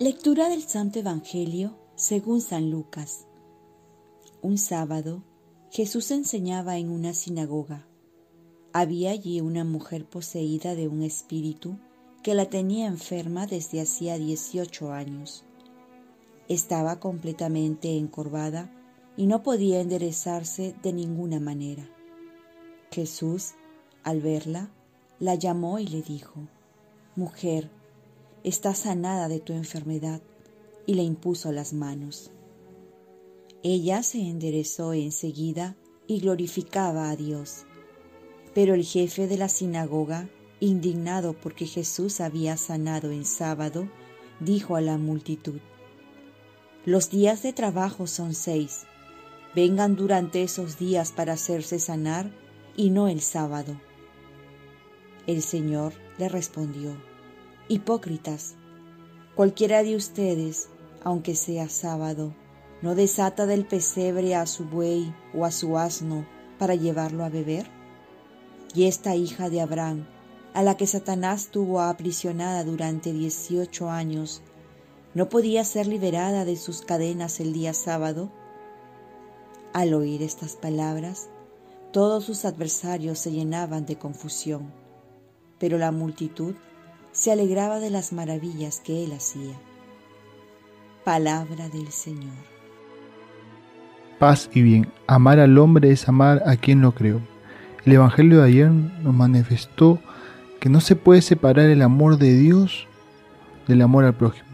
Lectura del Santo Evangelio según San Lucas. Un sábado, Jesús enseñaba en una sinagoga. Había allí una mujer poseída de un espíritu que la tenía enferma desde hacía 18 años. Estaba completamente encorvada y no podía enderezarse de ninguna manera. Jesús, al verla, la llamó y le dijo, Mujer, estás sanada de tu enfermedad, y le impuso las manos. Ella se enderezó enseguida y glorificaba a Dios. Pero el jefe de la sinagoga, indignado porque Jesús había sanado en sábado, dijo a la multitud, Los días de trabajo son seis. Vengan durante esos días para hacerse sanar y no el sábado. El Señor le respondió, Hipócritas, cualquiera de ustedes, aunque sea sábado, no desata del pesebre a su buey o a su asno para llevarlo a beber? Y esta hija de Abraham, a la que Satanás tuvo aprisionada durante dieciocho años, ¿no podía ser liberada de sus cadenas el día sábado? Al oír estas palabras, todos sus adversarios se llenaban de confusión, pero la multitud se alegraba de las maravillas que él hacía. Palabra del Señor. Paz y bien. Amar al hombre es amar a quien lo creó. El Evangelio de ayer nos manifestó que no se puede separar el amor de Dios del amor al prójimo.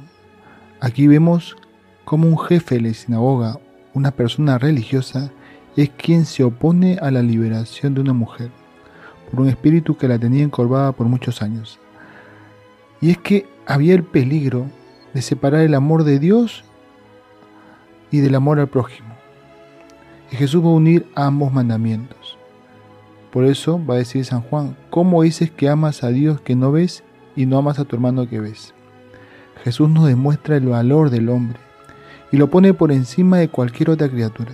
Aquí vemos como un jefe de la sinagoga, una persona religiosa, es quien se opone a la liberación de una mujer por un espíritu que la tenía encorvada por muchos años. Y es que había el peligro de separar el amor de Dios y del amor al prójimo. Y Jesús va a unir ambos mandamientos. Por eso va a decir San Juan, ¿cómo dices que amas a Dios que no ves y no amas a tu hermano que ves? Jesús nos demuestra el valor del hombre y lo pone por encima de cualquier otra criatura.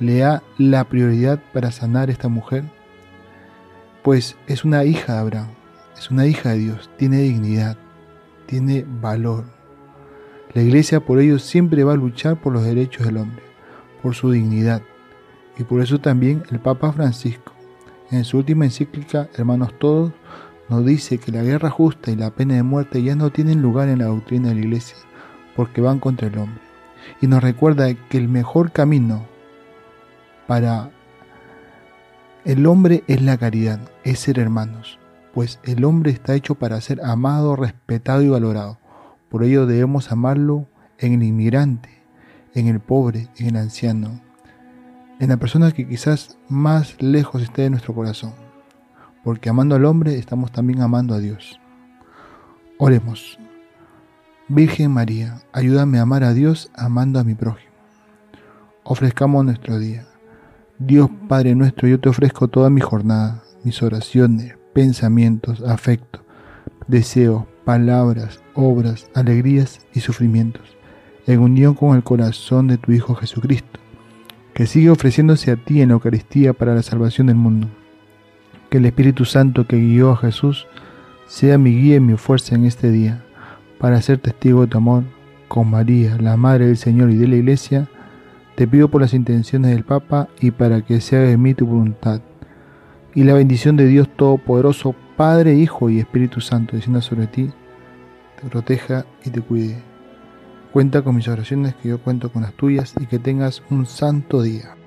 Le da la prioridad para sanar a esta mujer, pues es una hija de Abraham es una hija de Dios, tiene dignidad, tiene valor. La iglesia por ello siempre va a luchar por los derechos del hombre, por su dignidad. Y por eso también el Papa Francisco, en su última encíclica, Hermanos Todos, nos dice que la guerra justa y la pena de muerte ya no tienen lugar en la doctrina de la iglesia, porque van contra el hombre. Y nos recuerda que el mejor camino para el hombre es la caridad, es ser hermanos pues el hombre está hecho para ser amado, respetado y valorado. Por ello debemos amarlo en el inmigrante, en el pobre, en el anciano, en la persona que quizás más lejos esté de nuestro corazón. Porque amando al hombre estamos también amando a Dios. Oremos. Virgen María, ayúdame a amar a Dios amando a mi prójimo. Ofrezcamos nuestro día. Dios Padre nuestro, yo te ofrezco toda mi jornada, mis oraciones, pensamientos, afectos, deseos, palabras, obras, alegrías y sufrimientos, en unión con el corazón de tu Hijo Jesucristo, que sigue ofreciéndose a ti en la Eucaristía para la salvación del mundo. Que el Espíritu Santo que guió a Jesús sea mi guía y mi fuerza en este día, para ser testigo de tu amor, con María, la Madre del Señor y de la Iglesia, te pido por las intenciones del Papa y para que sea de mí tu voluntad y la bendición de Dios Todopoderoso, Padre, Hijo y Espíritu Santo, descienda sobre ti, te proteja y te cuide. Cuenta con mis oraciones, que yo cuento con las tuyas y que tengas un santo día.